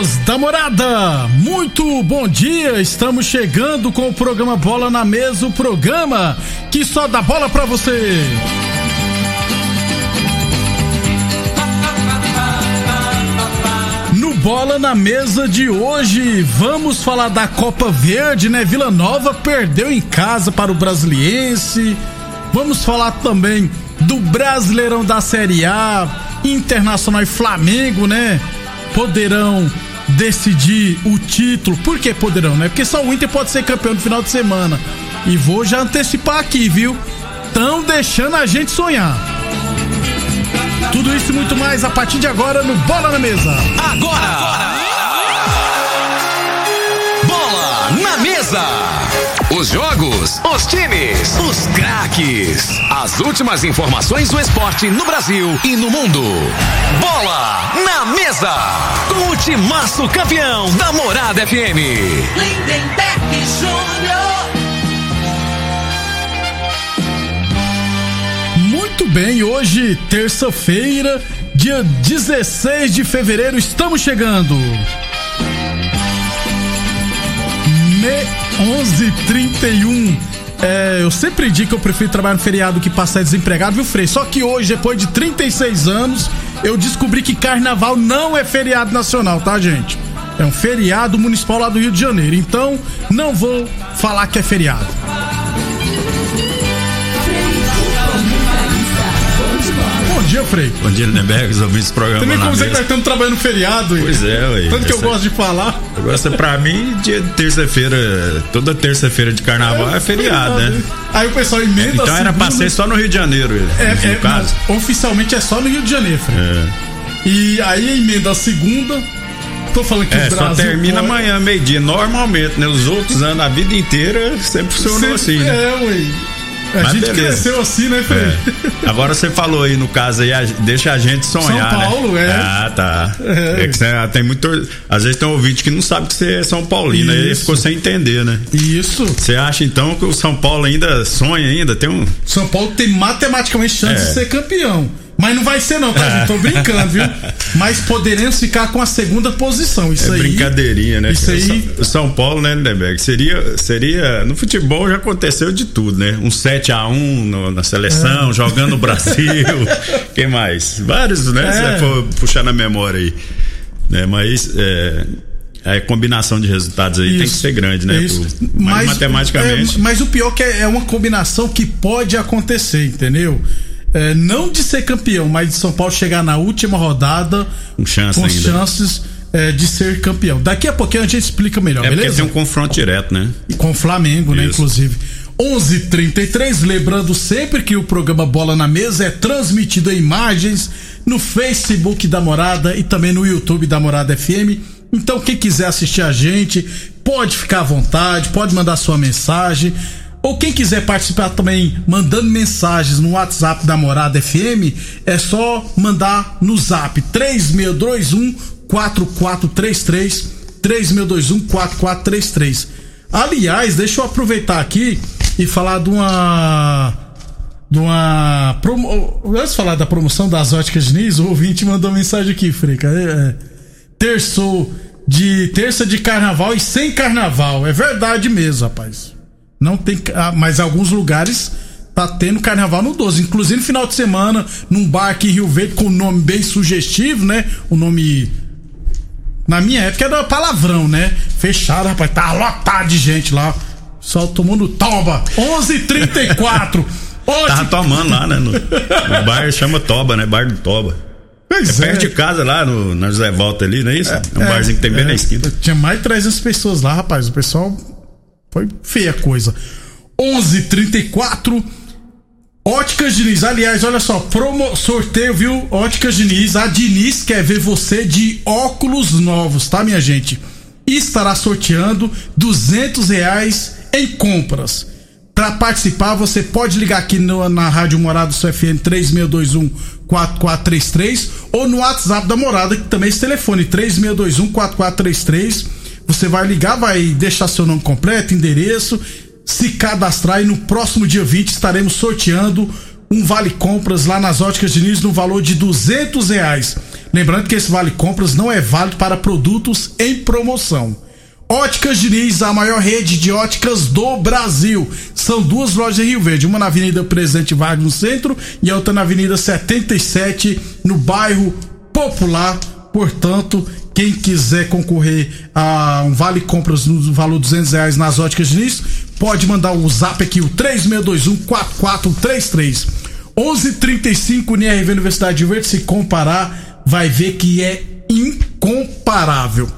Amigos da morada, muito bom dia. Estamos chegando com o programa Bola na Mesa o programa que só dá bola pra você. No Bola na Mesa de hoje, vamos falar da Copa Verde, né? Vila Nova perdeu em casa para o Brasiliense. Vamos falar também do Brasileirão da Série A, Internacional e Flamengo, né? poderão decidir o título. Por que poderão, né? Porque só o Inter pode ser campeão no final de semana. E vou já antecipar aqui, viu? Estão deixando a gente sonhar. Tudo isso e muito mais a partir de agora no Bola na Mesa. Agora! agora. Bola na Mesa! Os jogos, os times, os craques. As últimas informações do esporte no Brasil e no mundo. Bola na mesa. Com o timaço campeão da Morada FM. Lindenberg Júnior. Muito bem, hoje, terça-feira, dia 16 de fevereiro, estamos chegando. Me 11:31. É, eu sempre digo que eu prefiro trabalhar no feriado que passar desempregado, viu, Frei? Só que hoje, depois de 36 anos, eu descobri que carnaval não é feriado nacional, tá, gente? É um feriado municipal lá do Rio de Janeiro. Então, não vou falar que é feriado. Dia, Frei. Bom dia, Lindenberg, os ouvintes do programa. Também como você que nós estamos trabalhando feriado, Pois é, ué. Tanto que eu gosto de falar. Eu gosto, pra mim, dia de terça-feira, toda terça-feira de carnaval é, é feriado, né? Aí o pessoal emenda Então era pra ser só no Rio de Janeiro, é, no é, caso. Não, oficialmente é só no Rio de Janeiro, Frei. É. E aí emenda a segunda, Tô falando que é, o Brasil só termina amanhã, meio-dia, normalmente, né? Os outros anos, a vida inteira, sempre funcionou sempre, assim, né? É, ué. A Mas gente beleza. cresceu assim, né, Fred? É. Agora você falou aí no caso aí, deixa a gente sonhar. São né? Paulo, né? é. Ah, tá. É. é que você, tem muito. Às vezes tem um ouvinte que não sabe que você é São Paulino, aí ficou sem entender, né? Isso. Você acha então que o São Paulo ainda sonha ainda? Tem um. São Paulo tem matematicamente chance é. de ser campeão. Mas não vai ser não, tá, gente? Tô brincando, viu? Mas poderemos ficar com a segunda posição. Isso é aí. brincadeirinha, né? Isso aí. São Paulo, né, Lindenberg? Seria, seria. No futebol já aconteceu de tudo, né? Um 7x1 na seleção, é. jogando no Brasil. Quem mais? Vários, né? É. Se for puxar na memória aí. Né? Mas. É, a combinação de resultados aí isso, tem que ser grande, né? Isso. Mas, mas, matematicamente. É, mas o pior é que é, é uma combinação que pode acontecer, entendeu? É, não de ser campeão, mas de São Paulo chegar na última rodada com, chance com ainda. chances é, de ser campeão. Daqui a pouquinho a gente explica melhor, é beleza? tem um confronto direto, né? Com o Flamengo, né, Isso. né, inclusive. 11:33, lembrando sempre que o programa Bola na Mesa é transmitido em imagens no Facebook da Morada e também no YouTube da Morada FM. Então, quem quiser assistir a gente, pode ficar à vontade, pode mandar sua mensagem. Ou quem quiser participar também mandando mensagens no WhatsApp da Morada FM, é só mandar no zap 3621 4433 3621 4433. Aliás, deixa eu aproveitar aqui e falar de uma de uma promo... antes de falar da promoção das óticas Diniz, o ouvinte mandou mensagem aqui, Frica. É, é, terçou de terça de carnaval e sem carnaval. É verdade mesmo, rapaz. Não tem. Ah, mas alguns lugares tá tendo carnaval no 12. Inclusive no final de semana, num bar aqui em Rio Verde com um nome bem sugestivo, né? O nome. Na minha época era palavrão, né? Fechado, rapaz. Tá lotado de gente lá. Só tomando toba. 11:34 Hoje... Tava tomando lá, né? No, no bar chama Toba, né? Bar do Toba. Pois é, é. perto de casa lá no, na José Volta ali, não é isso? É, é um barzinho que tem bem é, na esquina. Tinha mais de 300 pessoas lá, rapaz. O pessoal foi feia a coisa. 11:34 Óticas Diniz, aliás, olha só, promo, sorteio, viu? Óticas Diniz, a Diniz quer ver você de óculos novos, tá, minha gente? estará sorteando duzentos reais em compras. Para participar, você pode ligar aqui no, na Rádio Morada do FM 3621 4433 ou no WhatsApp da Morada, que também é esse telefone 3621 4433. Você vai ligar, vai deixar seu nome completo, endereço, se cadastrar e no próximo dia 20 estaremos sorteando um vale compras lá nas óticas Diniz no valor de duzentos reais. Lembrando que esse vale compras não é válido para produtos em promoção. Óticas Diniz, a maior rede de óticas do Brasil. São duas lojas em Rio Verde, uma na Avenida Presidente Vargas no centro e a outra na Avenida 77 no bairro Popular. Portanto, quem quiser concorrer a um vale compras no valor de 200 reais nas óticas Diniz, pode mandar o zap aqui, o 3621 4433. 11:35 NRV Universidade de Verde. Se comparar, vai ver que é incomparável.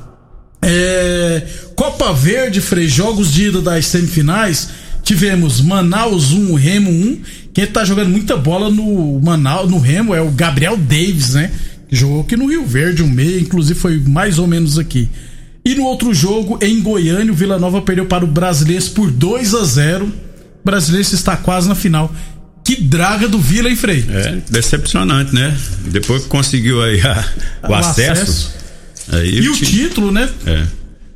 É, Copa Verde, Frei, jogos de ida das semifinais. Tivemos Manaus 1, Remo 1. Quem tá jogando muita bola no Manaus, no Remo é o Gabriel Davis, né? Jogou aqui no Rio Verde um meio, inclusive foi mais ou menos aqui. E no outro jogo, em Goiânia, o Vila Nova perdeu para o Brasileiro por 2 a 0. O Brasileiro está quase na final. Que draga do Vila, hein, Frei? É, decepcionante, né? Depois que conseguiu aí a, o, o, acesso. acesso Aí e o título, né? É.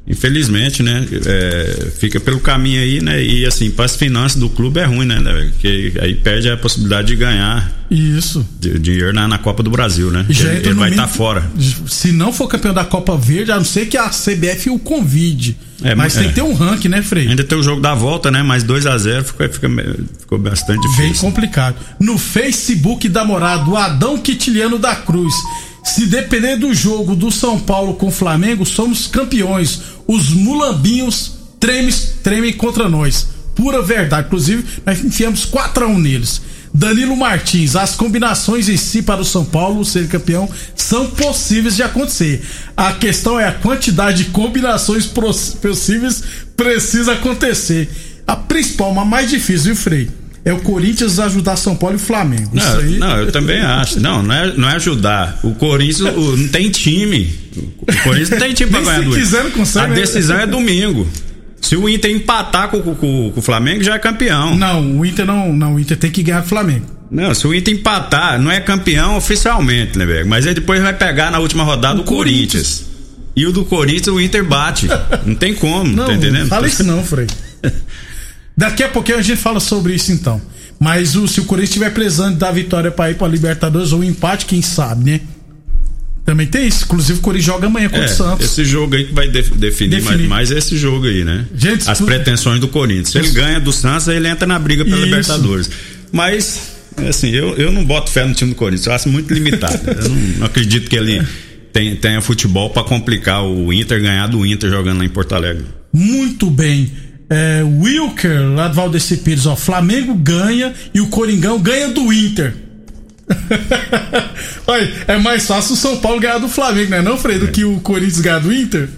Infelizmente, né? É, fica pelo caminho aí, né? E assim, para as finanças do clube é ruim, né? Porque aí perde a possibilidade de ganhar. Isso. De, dinheiro na, na, Copa do Brasil, né? Já ele, ele vai estar tá fora. Se não for campeão da Copa Verde, a não ser que a CBF o convide. É, mas é. tem que ter um ranking, né, Frei? Ainda tem o jogo da volta, né? Mais 2 a 0 ficou, fica, ficou bastante difícil. Bem complicado. No Facebook da morada, o Adão Quitiliano da Cruz. Se depender do jogo do São Paulo com o Flamengo, somos campeões. Os mulambinhos tremem, tremem contra nós. Pura verdade. Inclusive, nós enfiamos 4 a 1 neles. Danilo Martins, as combinações em si para o São Paulo ser campeão são possíveis de acontecer. A questão é a quantidade de combinações possíveis precisa acontecer. A principal, a mais difícil, viu, Frei? É o Corinthians ajudar São Paulo e Flamengo. Não, aí... não eu também acho. Não, não é, não é ajudar. O Corinthians o, não tem time. O Corinthians não tem time pra ganhar. Se quiser, não consegue. A né? decisão é domingo. Se o Inter empatar com, com, com, o Flamengo, já é campeão. Não, o Inter não. Não, o Inter tem que ganhar o Flamengo. Não, se o Inter empatar, não é campeão oficialmente, né, velho? Mas aí depois vai pegar na última rodada o, o Corinthians. Corinthians. E o do Corinthians, o Inter bate. não tem como, não, tá entendendo? Fala isso não, Frei. Daqui a pouquinho a gente fala sobre isso então. Mas o, se o Corinthians estiver precisando da vitória para ir para Libertadores ou um empate, quem sabe, né? Também tem isso. Inclusive o Corinthians joga amanhã contra é, o Santos. Esse jogo aí que vai definir, definir. Mais, mais esse jogo aí, né? Gente, As pretensões do Corinthians. Se ele ganha do Santos, aí ele entra na briga pela isso. Libertadores. Mas, assim, eu, eu não boto fé no time do Corinthians. Eu acho muito limitado. eu não, não acredito que ele tenha, tenha futebol para complicar o Inter ganhar do Inter jogando lá em Porto Alegre. Muito bem é, Wilker, lá do Valdeci Pires, ó, Flamengo ganha e o Coringão ganha do Inter. Olha, é mais fácil o São Paulo ganhar do Flamengo, né? Não, Frei, do é. que o Corinthians ganhar do Inter?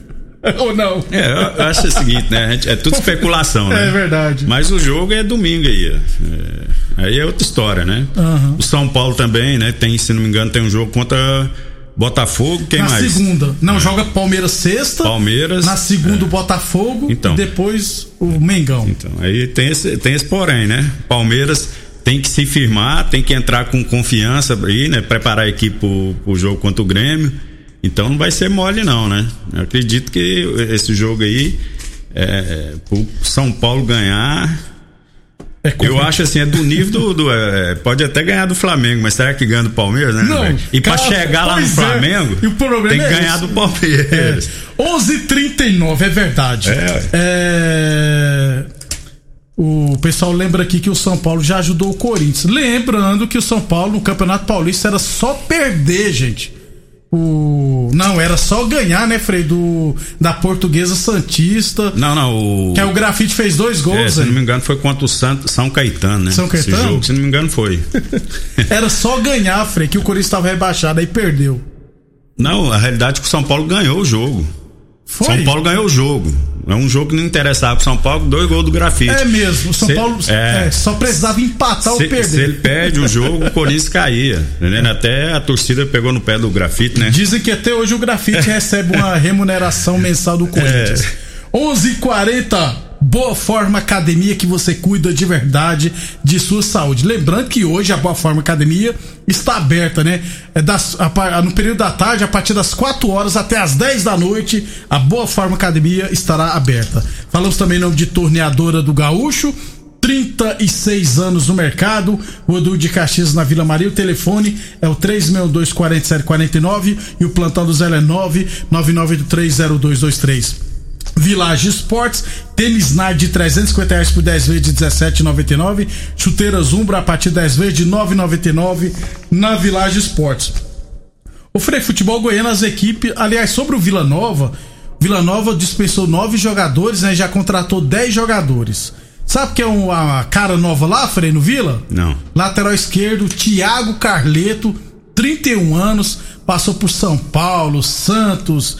Ou não? É, eu acho o seguinte, né? É tudo especulação, né? É verdade. Mas o jogo é domingo aí. É, aí é outra história, né? Uhum. O São Paulo também, né? Tem, se não me engano, tem um jogo contra Botafogo, quem na mais? Na segunda. Não, é. joga Palmeiras sexta. Palmeiras. Na segunda, é. Botafogo. Então. E depois o Mengão. Então, aí tem esse, tem esse porém, né? Palmeiras tem que se firmar, tem que entrar com confiança aí, né? Preparar a equipe pro, pro jogo contra o Grêmio. Então não vai ser mole, não, né? Eu acredito que esse jogo aí, é, pro São Paulo ganhar, é eu acho assim, é do nível do. do é, pode até ganhar do Flamengo, mas será que ganha do Palmeiras, né? Não, e para chegar lá no é. Flamengo, e o problema tem que é ganhar esse. do Palmeiras. É. 11:39 é verdade. É. é. O pessoal lembra aqui que o São Paulo já ajudou o Corinthians. Lembrando que o São Paulo no Campeonato Paulista era só perder, gente. O... Não, era só ganhar, né, Frei? Do... Da portuguesa Santista. Não, não. O... Que é o Grafite fez dois gols. É, se não me engano, foi contra o Santo, São Caetano, né? São Caetano? Esse jogo, se não me engano, foi. era só ganhar, Frei, que o Corinthians estava rebaixado, aí perdeu. Não, a realidade é que o São Paulo ganhou o jogo. Foi. São Paulo ganhou o jogo. É um jogo que não interessava pro São Paulo, dois gols do grafite. É mesmo, o São se, Paulo é, é, só precisava empatar se, ou perder. Se ele perde o jogo, o Corinthians caía. Entendeu? Até a torcida pegou no pé do grafite, né? Dizem que até hoje o grafite recebe uma remuneração mensal do Corinthians. É. 11:40 Boa Forma Academia que você cuida de verdade de sua saúde. Lembrando que hoje a Boa Forma Academia está aberta, né? É das, a, no período da tarde, a partir das 4 horas até as 10 da noite, a Boa Forma Academia estará aberta. Falamos também nome de torneadora do Gaúcho. 36 anos no mercado, o Edu de Caxias na Vila Maria. O telefone é o 362-4749 e o plantão do Zé é 999830223. Village Esportes, tênis Nike de 350 reais por 10 vezes de 17,99, chuteiras Umbra a partir de 10 vezes de 9,99 na Village Esportes. O Frei Futebol Goiano, as equipes, aliás, sobre o Vila Nova, Vila Nova dispensou nove jogadores, né? Já contratou 10 jogadores. Sabe que é uma cara nova lá, Frei, no Vila? Não. Lateral esquerdo, Thiago Carleto, 31 anos, passou por São Paulo, Santos,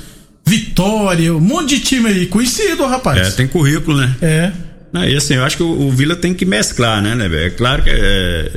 Vitória, um monte de time aí conhecido, rapaz. É, tem currículo, né? É. Não, e assim, eu acho que o, o Vila tem que mesclar, né, né? É claro que é,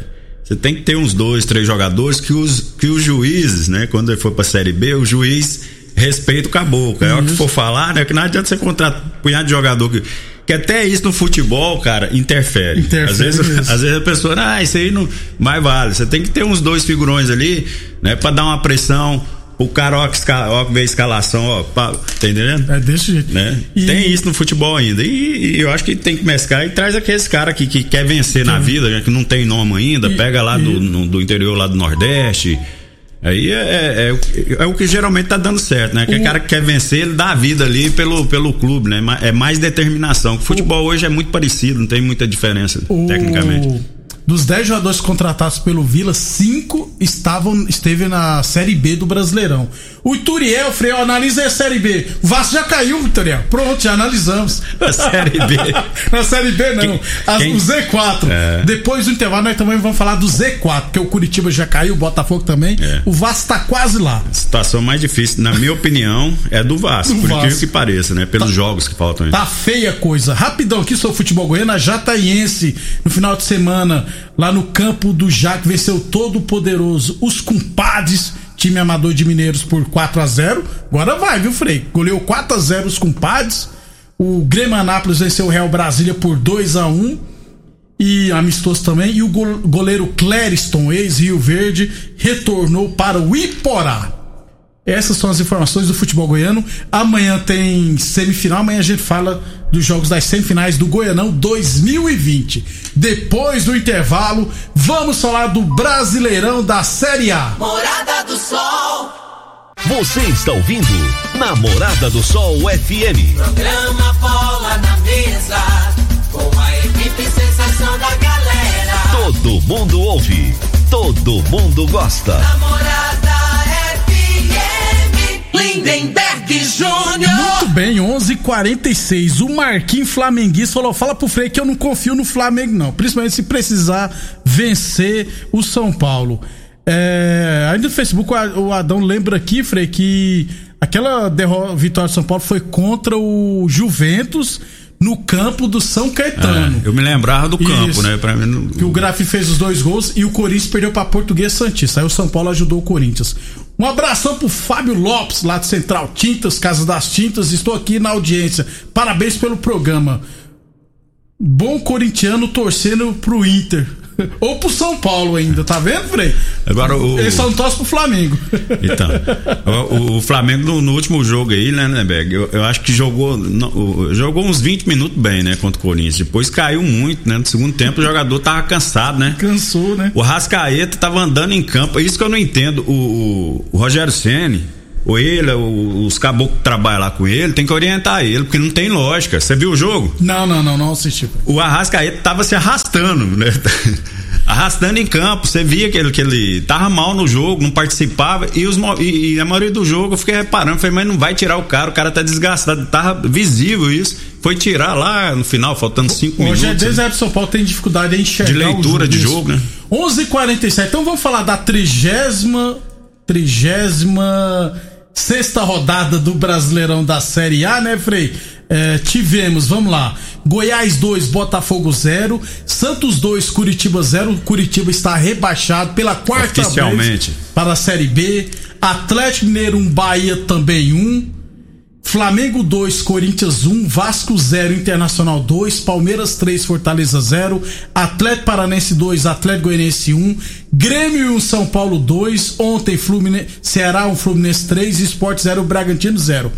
você tem que ter uns dois, três jogadores que os, que os juízes, né, quando ele for pra Série B, o juiz respeita o caboclo. É o que for falar, né? Que não adianta você contratar um punhado de jogador que. Que até isso no futebol, cara, interfere. interfere às, vezes, às vezes a pessoa, ah, isso aí não. Mais vale. Você tem que ter uns dois figurões ali, né? Pra dar uma pressão o cara, ó, ó vê a escalação, ó, pá, tá entendendo? É desse jeito. Né? E... Tem isso no futebol ainda. E, e, eu acho que tem que mesclar e traz aqueles cara que, que quer vencer Sim. na vida, né, que não tem nome ainda, e, pega lá do, no, do interior lá do Nordeste. Aí é, é, é, é, o que geralmente tá dando certo, né? Que o cara que quer vencer, ele dá a vida ali pelo, pelo clube, né? É mais determinação. O futebol hoje é muito parecido, não tem muita diferença, o... tecnicamente. Dos 10 jogadores contratados pelo Vila, 5 estavam esteve na Série B do Brasileirão. O Ituriel, Freio, analisa a Série B. O Vasco já caiu, Ituriel. Pronto, já analisamos. A Série B. na Série B, não. Quem, quem? O Z4. É. Depois do intervalo, nós também vamos falar do Z4, porque o Curitiba já caiu, o Botafogo também. É. O Vasco tá quase lá. A situação mais difícil, na minha opinião, é do Vasco. Do por incrível que pareça, né? Pelos tá, jogos que faltam aí. Tá feia a coisa. Rapidão aqui, sou futebol goiano, Jataiense, no final de semana, lá no campo do Jaque, venceu todo poderoso, os compadres time amador de Mineiros por 4 a 0 Agora vai, viu, Frei? Goleou 4 a 0 os compadres. O Grêmio Anápolis venceu o Real Brasília por 2 a 1 e amistoso também. E o goleiro Clériston, ex-Rio Verde, retornou para o Iporá. Essas são as informações do futebol goiano. Amanhã tem semifinal. Amanhã a gente fala dos jogos das semifinais do Goianão 2020. Depois do intervalo, vamos falar do Brasileirão da Série A. Morada do Sol. Você está ouvindo Namorada do Sol FM. Programa Bola na Mesa. Com a equipe sensação da galera. Todo mundo ouve. Todo mundo gosta. Namorada Lindenberg Júnior. Muito bem, 11:46. O Marquinhos Flamenguista falou: fala pro Frei que eu não confio no Flamengo, não. Principalmente se precisar vencer o São Paulo. É, ainda no Facebook, o Adão lembra aqui, Frei, que aquela vitória do São Paulo foi contra o Juventus no campo do São Caetano. É, eu me lembrava do campo, Isso. né? Pra mim, Que o Grafi fez os dois gols e o Corinthians perdeu para Português Santista. Aí o São Paulo ajudou o Corinthians. Um abração pro Fábio Lopes, lá de Central Tintas, Casa das Tintas. Estou aqui na audiência. Parabéns pelo programa. Bom corintiano torcendo pro Inter. Ou pro São Paulo ainda, tá vendo, Frei? Agora o. Eles só não torcem pro Flamengo. Então. O, o Flamengo no, no, último jogo aí, né, né, Beg? Eu, eu, acho que jogou. No, jogou uns 20 minutos bem, né, contra o Corinthians. Depois caiu muito, né? No segundo tempo o jogador tava cansado, né? Cansou, né? O Rascaeta tava andando em campo. É isso que eu não entendo. O, o, o Rogério Ceni ou ele, os caboclos que trabalham lá com ele, tem que orientar ele, porque não tem lógica. Você viu o jogo? Não, não, não, não assisti. O Arrascaeta tava se arrastando, né? arrastando em campo. Você via que ele, que ele tava mal no jogo, não participava. E, os, e, e a maioria do jogo eu fiquei reparando, falei, mas não vai tirar o cara, o cara tá desgastado. Tava visível isso. Foi tirar lá no final, faltando cinco Hoje minutos. Hoje é desde São Paulo tem dificuldade em enxergar. De leitura de jogo, né? 11:47. Então vamos falar da trigésima. Trigésima sexta rodada do Brasileirão da Série A, né, Frei? É, tivemos, vamos lá, Goiás 2, Botafogo 0, Santos 2, Curitiba 0. Curitiba está rebaixado pela quarta vez para a Série B. Atlético Mineiro 1, Bahia também 1. Flamengo 2, Corinthians 1, Vasco 0, Internacional 2, Palmeiras 3, Fortaleza 0, Atlético Paranense 2, Atlético Goianiense 1, Grêmio 1, São Paulo 2, ontem Fluminense, Ceará 1, Fluminense 3, Esporte 0, Bragantino 0.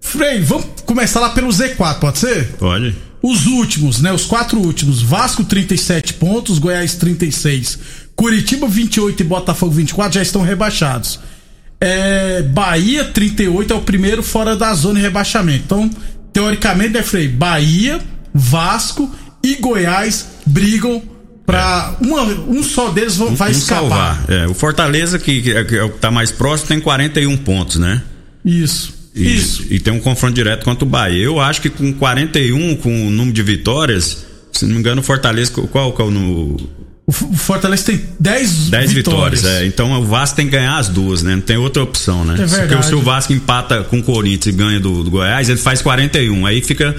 Frei, vamos começar lá pelo Z4, pode ser? Pode. Os últimos, né? Os quatro últimos. Vasco 37 pontos, Goiás 36, Curitiba 28 e Botafogo 24 já estão rebaixados. É, Bahia 38 é o primeiro fora da zona de rebaixamento. Então, teoricamente, né, Frei? Bahia, Vasco e Goiás brigam para é. um só deles vai um, escapar. É, o Fortaleza, que, que, é, que é o que tá mais próximo, tem 41 pontos, né? Isso. E, Isso. E tem um confronto direto contra o Bahia. Eu acho que com 41, com o número de vitórias, se não me engano, o Fortaleza, qual, qual no. O Fortaleza tem 10 10 vitórias. é. Então o Vasco tem que ganhar as duas, né? Não tem outra opção, né? É verdade. Porque se o Vasco empata com o Corinthians e ganha do, do Goiás, ele faz 41. Aí fica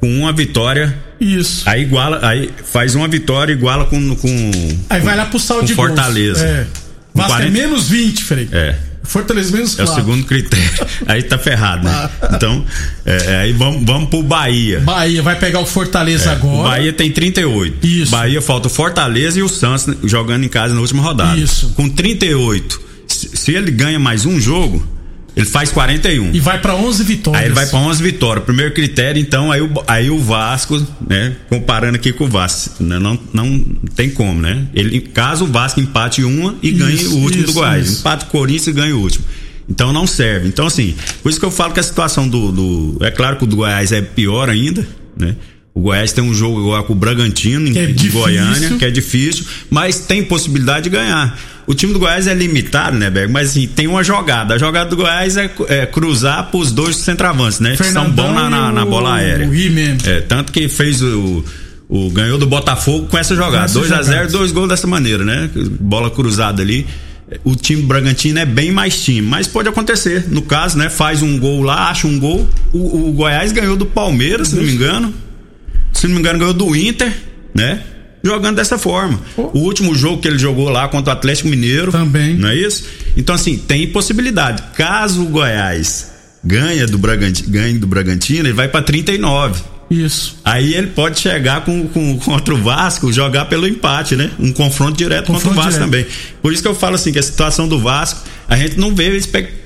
com uma vitória. Isso. Aí iguala, aí faz uma vitória iguala com. com aí vai lá pro saldo de Fortaleza. É. Vasco 40... é menos 20, Frei. É. Fortaleza menos É o segundo critério. aí tá ferrado, né? Então, é, é, aí vamos, vamos pro Bahia. Bahia vai pegar o Fortaleza é, agora. O Bahia tem 38. Isso. Bahia falta o Fortaleza e o Santos jogando em casa na última rodada. Isso. Com 38. Se ele ganha mais um jogo, ele faz 41. E vai para 11 vitórias. Aí ele vai para 11 vitórias. Primeiro critério, então, aí o, aí o Vasco, né? Comparando aqui com o Vasco, né, não, não tem como, né? Ele, caso o Vasco empate uma e isso, ganhe o último isso, do Goiás. Isso. Empate o Corinthians e ganhe o último. Então não serve. Então, assim, por isso que eu falo que a situação do. do é claro que o do Goiás é pior ainda, né? O Goiás tem um jogo agora com o Bragantino, em, é em Goiânia, que é difícil, mas tem possibilidade de ganhar. O time do Goiás é limitado, né, Berg? Mas assim, tem uma jogada. A jogada do Goiás é, é cruzar pros dois centravantes, né? Fernandão que são bons na, na, na, bola aérea. O é, tanto que fez o, o. ganhou do Botafogo com essa jogada. 2 a 0 dois gols dessa maneira, né? Bola cruzada ali o time Bragantino é bem mais time, mas pode acontecer. No caso, né? Faz um gol lá, acha um gol. O, o Goiás ganhou do Palmeiras, se não me engano. Se não me engano, ganhou do Inter, né? Jogando dessa forma. Oh. O último jogo que ele jogou lá contra o Atlético Mineiro. Também. Não é isso? Então, assim, tem possibilidade. Caso o Goiás ganha do Bragantino, ganhe do Bragantino, ele vai para 39. Isso. Aí ele pode chegar com, com, contra o Vasco, jogar pelo empate, né? Um confronto direto confronto contra o Vasco direto. também. Por isso que eu falo assim, que a situação do Vasco, a gente não vê expectativa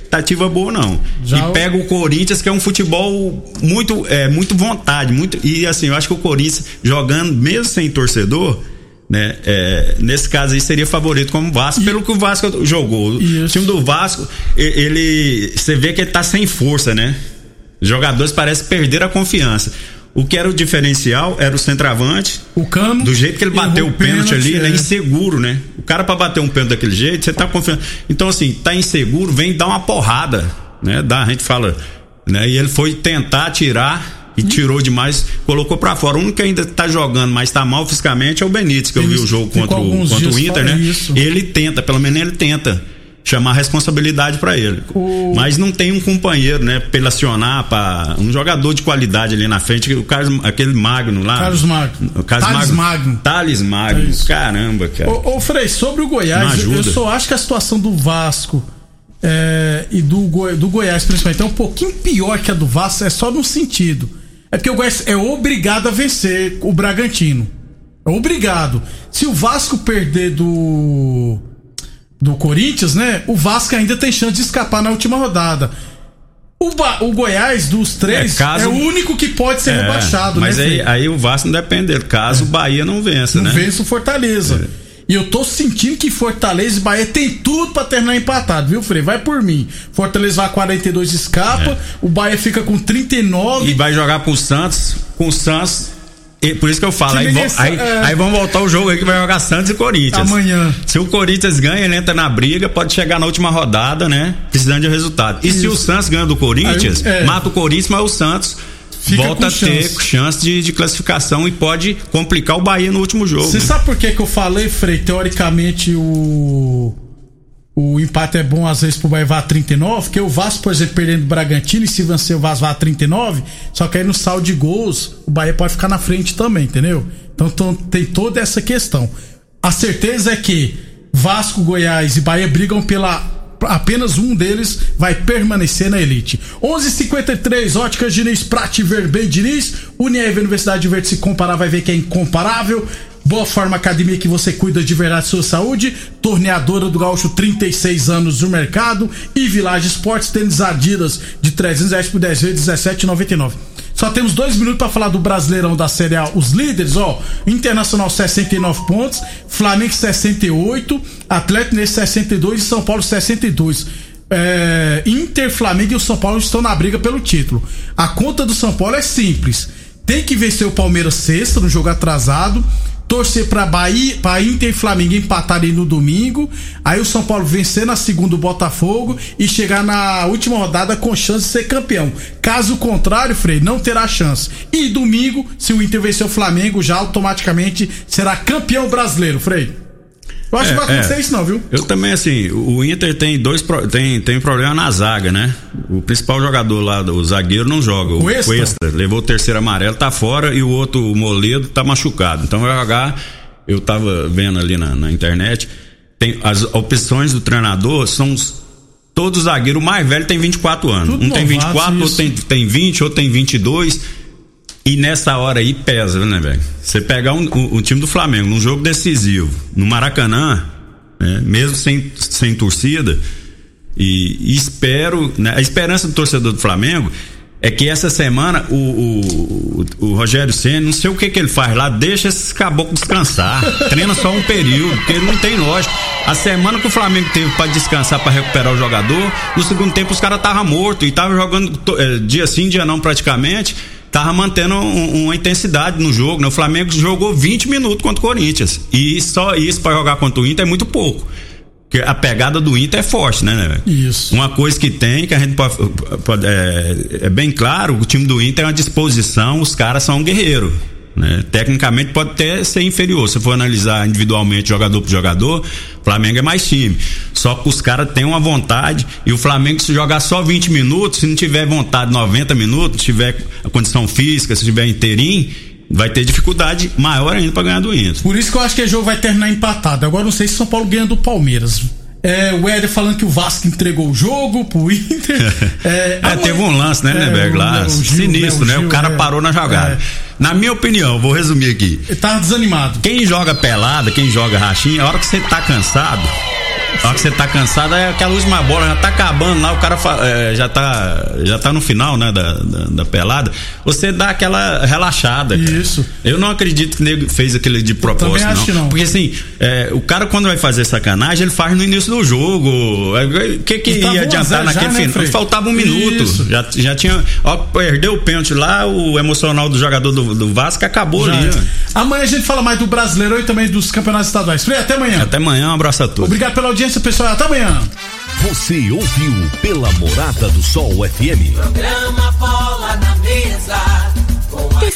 boa, não. Já e pega o Corinthians, que é um futebol muito, é, muito vontade, muito. E assim, eu acho que o Corinthians, jogando, mesmo sem torcedor, né? É, nesse caso aí seria favorito como o Vasco, e... pelo que o Vasco jogou. Isso. O time do Vasco, ele. Você vê que ele tá sem força, né? Os jogadores parecem perder a confiança. O que era o diferencial era o centroavante. O cano. Do jeito que ele bateu o pênalti, pênalti ali, é. ele é inseguro, né? O cara para bater um pênalti daquele jeito, você tá confiando. Então, assim, tá inseguro, vem dar uma porrada, né? Dá, a gente fala, né? E ele foi tentar tirar e tirou demais, colocou para fora. O único que ainda tá jogando, mas tá mal fisicamente é o Benítez, que eu vi o jogo contra, o, contra o Inter, né? Isso. Ele tenta, pelo menos ele tenta chamar responsabilidade para ele. O... Mas não tem um companheiro, né, para acionar para um jogador de qualidade ali na frente, o Carlos, aquele Magno lá. Carlos Magno. O Carlos Thales Magno. Magno. Thales Magno. É Caramba, cara. Ô, ô Frei, sobre o Goiás, eu, eu só acho que a situação do Vasco é, e do, Goi do Goiás, principalmente, é um pouquinho pior que a do Vasco, é só no sentido. É porque o Goiás é obrigado a vencer o Bragantino. É obrigado. Se o Vasco perder do do Corinthians, né? O Vasco ainda tem chance de escapar na última rodada. O, ba o Goiás, dos três, é, caso... é, o único que pode ser é, rebaixado, mas né? Mas aí, aí, o Vasco não depende dele, caso o Bahia não vença, não né? Não vença o Fortaleza. É. E eu tô sentindo que Fortaleza e Bahia tem tudo para terminar empatado, viu, Frei? Vai por mim. Fortaleza vai a 42 escapa, é. o Bahia fica com 39. E vai jogar pro Santos, com o Santos e por isso que eu falo, aí, aí, é... aí, vamos voltar o jogo aí que vai jogar Santos e Corinthians. Amanhã. Se o Corinthians ganha, ele entra na briga, pode chegar na última rodada, né? Precisando de resultado. E isso. se o Santos ganha do Corinthians, aí, é... mata o Corinthians, mas o Santos Fica volta a ter chance, chance de, de, classificação e pode complicar o Bahia no último jogo. Você né? sabe por que, que eu falei, Frei? Teoricamente, o. o empate é bom às vezes pro Bahia vá 39, porque o Vasco, por exemplo, perdendo o Bragantino e se vencer o Vasco vá 39, só que aí no saldo de gols o Bahia pode ficar na frente também, entendeu? Então, então tem toda essa questão. A certeza é que Vasco, Goiás e Bahia brigam pela apenas um deles vai permanecer na elite. 11:53 Óticas Diniz, Prate Verben Diniz, Unieve Universidade Verde se comparar vai ver que é incomparável. Boa Forma Academia que você cuida de verdade sua saúde. Torneadora do Gaúcho, 36 anos no mercado. E Village Esportes, tênis Adidas de 300 reais por 10 vezes, 17,99. Só temos dois minutos para falar do Brasileirão da Série A. Os líderes, ó, Internacional 69 pontos, Flamengo 68, Atlético nesse 62 e São Paulo 62. É, Inter, Flamengo e o São Paulo estão na briga pelo título. A conta do São Paulo é simples. Tem que vencer o Palmeiras sexta no jogo atrasado torcer para Bahia, para Inter e Flamengo empatarem no domingo, aí o São Paulo vencer na segunda o Botafogo e chegar na última rodada com chance de ser campeão. Caso contrário, Frei, não terá chance. E domingo, se o Inter vencer o Flamengo, já automaticamente será campeão brasileiro, Frei. Eu acho é, que vai acontecer é. isso não, viu? Eu também, assim, o Inter tem dois tem, tem problema na zaga, né? O principal jogador lá, o zagueiro, não joga. O Cuesta, Cuesta levou o terceiro amarelo, tá fora, e o outro, o Moledo, tá machucado. Então vai jogar, eu tava vendo ali na, na internet, tem as opções do treinador são todos zagueiros, o mais velho tem 24 anos. Tudo um tem 24, outro tem, tem 20, outro tem 22. E nessa hora aí pesa, né, velho? Você pegar um, um, um, time do Flamengo num jogo decisivo, no Maracanã, né, mesmo sem, sem torcida, e, e, espero, né, a esperança do torcedor do Flamengo é que essa semana o, o, o, Rogério Senna, não sei o que que ele faz lá, deixa esses caboclos descansar. treina só um período, porque não tem lógica. A semana que o Flamengo teve para descansar, para recuperar o jogador, no segundo tempo os caras estavam mortos e estavam jogando é, dia sim, dia não praticamente tava mantendo um, uma intensidade no jogo. Né? O Flamengo jogou 20 minutos contra o Corinthians. E só isso para jogar contra o Inter é muito pouco. Porque a pegada do Inter é forte, né, né? Isso. Uma coisa que tem, que a gente pode. pode é, é, bem claro, o time do Inter é uma disposição, os caras são um guerreiro. Né? Tecnicamente pode até ser inferior. Se for analisar individualmente, jogador por jogador, Flamengo é mais time. Só que os caras têm uma vontade e o Flamengo, se jogar só 20 minutos, se não tiver vontade 90 minutos, tiver a condição física, se tiver inteirinho, vai ter dificuldade maior ainda para ganhar do Inter. Por isso que eu acho que o jogo vai terminar empatado. Agora não sei se São Paulo ganha do Palmeiras. É, o Éder falando que o Vasco entregou o jogo pro Inter. É, é teve um lance, né, é, lá? O Gil, Sinistro, né? O, Gil, o cara é. parou na jogada. É. Na minha opinião, vou resumir aqui. Ele tava desanimado. Quem joga pelada, quem joga rachinha, a hora que você tá cansado, a hora que você tá cansado, é aquela última bola já tá acabando lá, o cara é, já, tá, já tá no final, né, da, da, da pelada. Você dá aquela relaxada. Cara. Isso. Eu não acredito que o nego fez aquele de propósito, não. não. Porque assim, é, o cara quando vai fazer sacanagem, ele faz no início do jogo. O é, que que ia adiantar naquele já, né, final? Faltava um minuto. Já, já tinha. Ó, perdeu o pênalti lá, o emocional do jogador do, do Vasco acabou já. ali. Amanhã a gente fala mais do brasileiro e também dos campeonatos estaduais. Frei, até amanhã. Até amanhã, um abraço a todos. Obrigado pela audiência audiência, pessoal. Até amanhã. Você ouviu pela Morada do Sol FM. Programa Bola na Mesa